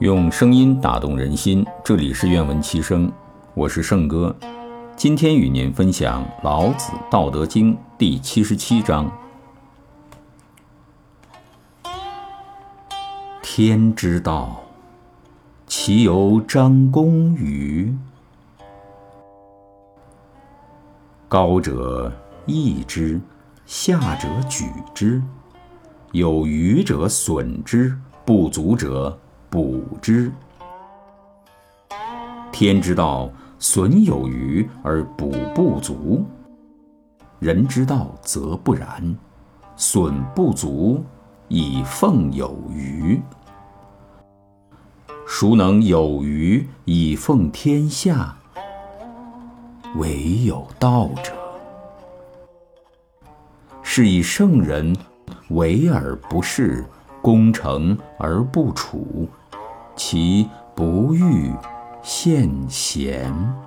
用声音打动人心，这里是愿闻其声，我是圣哥。今天与您分享《老子·道德经》第七十七章：天之道，其由张弓与？高者抑之，下者举之，有余者损之，不足者。补之。天之道，损有余而补不足；人之道则不然，损不足以奉有余。孰能有余以奉天下？唯有道者。是以圣人为而不恃，功成而不处。其不欲见贤。